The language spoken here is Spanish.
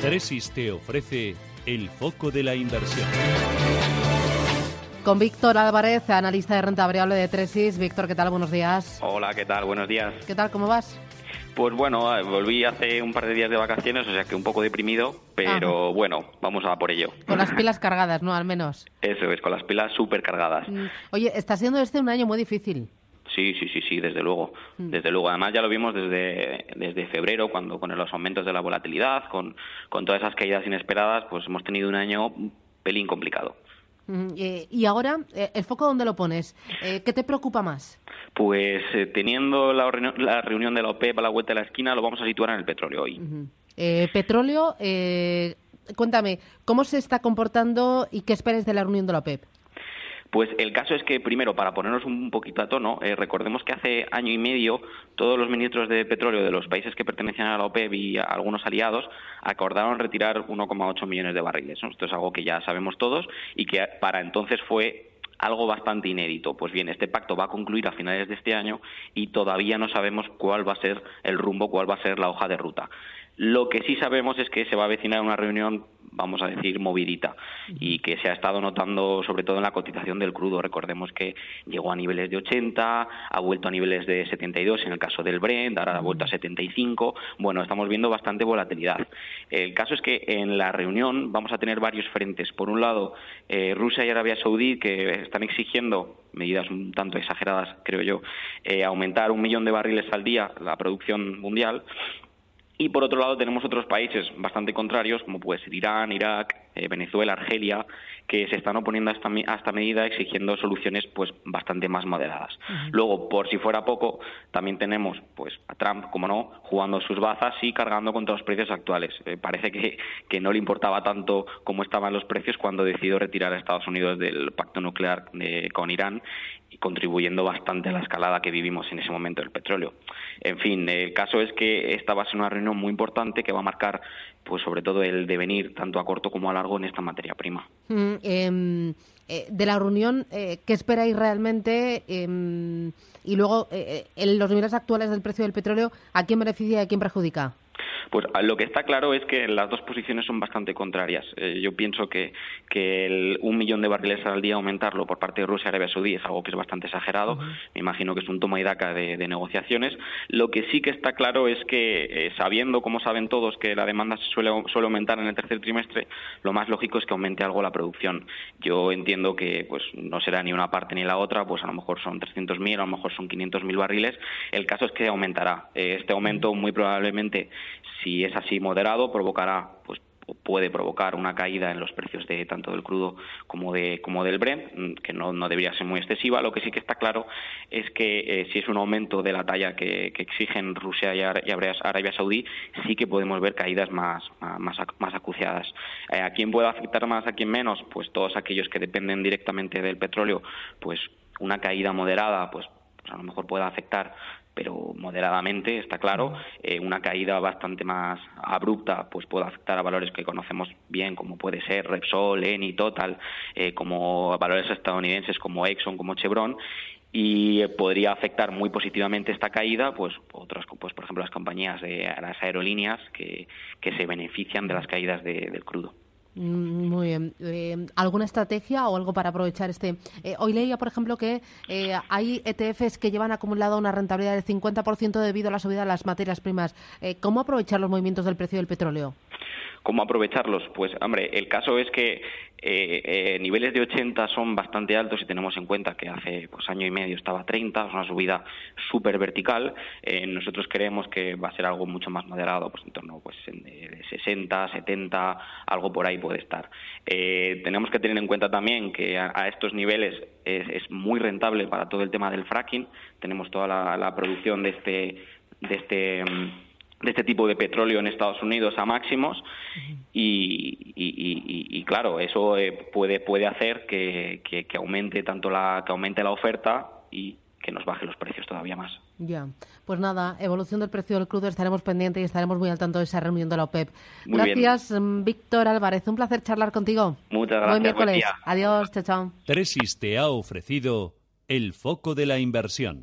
Tresis te ofrece el foco de la inversión. Con Víctor Álvarez, analista de renta variable de Tresis. Víctor, ¿qué tal? Buenos días. Hola, ¿qué tal? Buenos días. ¿Qué tal? ¿Cómo vas? Pues bueno, eh, volví hace un par de días de vacaciones, o sea que un poco deprimido, pero bueno, vamos a por ello. Con las pilas cargadas, ¿no? Al menos. Eso es, con las pilas súper cargadas. Mm. Oye, está siendo este un año muy difícil. Sí, sí, sí, sí, desde luego. Mm. Desde luego. Además ya lo vimos desde, desde febrero, cuando con los aumentos de la volatilidad, con, con todas esas caídas inesperadas, pues hemos tenido un año un pelín complicado. Eh, y ahora, eh, ¿el foco dónde lo pones? Eh, ¿Qué te preocupa más? Pues teniendo la, reunión- la reunión de la OPEP a la vuelta de la esquina, lo vamos a situar en el petróleo hoy. Eh, petróleo, eh, cuéntame, ¿cómo se está comportando y qué esperas de la reunión de la OPEP? Pues el caso es que, primero, para ponernos un poquito a tono, eh, recordemos que hace año y medio todos los ministros de petróleo de los países que pertenecían a la OPEP y a algunos aliados acordaron retirar 1,8 millones de barriles. Esto es algo que ya sabemos todos y que para entonces fue algo bastante inédito. Pues bien, este pacto va a concluir a finales de este año y todavía no sabemos cuál va a ser el rumbo, cuál va a ser la hoja de ruta. Lo que sí sabemos es que se va a avecinar una reunión, vamos a decir, movidita y que se ha estado notando sobre todo en la cotización del crudo. Recordemos que llegó a niveles de 80, ha vuelto a niveles de 72 en el caso del Brent, ahora ha vuelto a 75. Bueno, estamos viendo bastante volatilidad. El caso es que en la reunión vamos a tener varios frentes. Por un lado, eh, Rusia y Arabia Saudí que están exigiendo medidas un tanto exageradas, creo yo, eh, aumentar un millón de barriles al día la producción mundial. Y por otro lado tenemos otros países bastante contrarios, como puede ser Irán, Irak, eh, Venezuela, Argelia, que se están oponiendo a esta, a esta medida exigiendo soluciones pues bastante más moderadas. Luego, por si fuera poco, también tenemos pues a Trump, como no, jugando sus bazas y cargando contra los precios actuales. Eh, parece que, que no le importaba tanto cómo estaban los precios cuando decidió retirar a Estados Unidos del pacto nuclear de- con Irán y contribuyendo bastante a la escalada que vivimos en ese momento del petróleo. En fin, el caso es que esta va a ser una reunión muy importante que va a marcar, pues sobre todo el devenir tanto a corto como a largo en esta materia prima. Mm, em, eh, de la reunión, eh, ¿qué esperáis realmente? Em, y luego, eh, en los niveles actuales del precio del petróleo, ¿a quién beneficia y a quién perjudica? Pues a- lo que está claro es que las dos posiciones son bastante contrarias. Eh, yo pienso que, que el un millón de barriles al día aumentarlo por parte de Rusia y Arabia Saudí es algo que es bastante exagerado. Me imagino que es un toma y daca de, de negociaciones. Lo que sí que está claro es que, eh, sabiendo, como saben todos, que la demanda se suele, suele aumentar en el tercer trimestre, lo más lógico es que aumente algo la producción. Yo entiendo que pues no será ni una parte ni la otra, pues a lo mejor son 300.000, a lo mejor son 500.000 barriles. El caso es que aumentará. Eh, este aumento muy probablemente, si es así moderado, provocará pues puede provocar una caída en los precios de tanto del crudo como de como del Brent, mm, que no, no debería ser muy excesiva. Lo que sí que está claro es que eh, si es un aumento de la talla que, que exigen Rusia y y Arabia, Saudí, sí que podemos ver caídas más más acuciadas. Eh, ¿A quién puede afectar más, a quién menos? Pues todos aquellos que dependen directamente del petróleo, pues una caída moderada, pues, pues a lo mejor pueda afectar pero moderadamente, está claro. Eh, una caída bastante más abrupta pues puede afectar a valores que conocemos bien, como puede ser Repsol, Eni, Total, eh, como valores estadounidenses como Exxon, como Chevron. Y podría afectar muy positivamente esta caída, pues otras, pues por ejemplo las compañías de las aerolíneas que, que se benefician de las caídas de- del crudo. Mm, Muy bien. Eh, ¿Alguna estrategia o algo para aprovechar este? Eh, hoy leía, por ejemplo, que eh, hay ETFs que llevan acumulado una rentabilidad del 50% debido a la subida de las materias primas. ¿Cómo aprovechar los movimientos del precio del petróleo? ¿Cómo aprovecharlos? Pues, hombre, el caso es que eh, eh, niveles de 80 son bastante altos si tenemos en cuenta que hace pues, año y medio estaba a 30, es una subida súper vertical. Eh, nosotros creemos que va a ser algo mucho más moderado, pues en torno pues, en- de, de 60, 70, algo por ahí puede estar. Eh, tenemos que tener en cuenta también que a, estos niveles es, es muy rentable para todo el tema del fracking. Tenemos toda la, la producción de este, de este mm, de este tipo de petróleo en Estados Unidos a máximos y, y- y- y- y, claro eso eh, puede puede hacer que, que- que aumente tanto la que aumente la oferta y que nos baje los precios todavía más. Ya, pues nada, evolución del precio del crudo, estaremos pendientes y estaremos muy al tanto de esa reunión de la OPEP. Muy bien. Gracias, mm, Víctor Álvarez, un placer charlar contigo. Muchas Buen gracias, buen miércoles. día. Adiós, chao, chao. Tresis te ha ofrecido el foco de la inversión.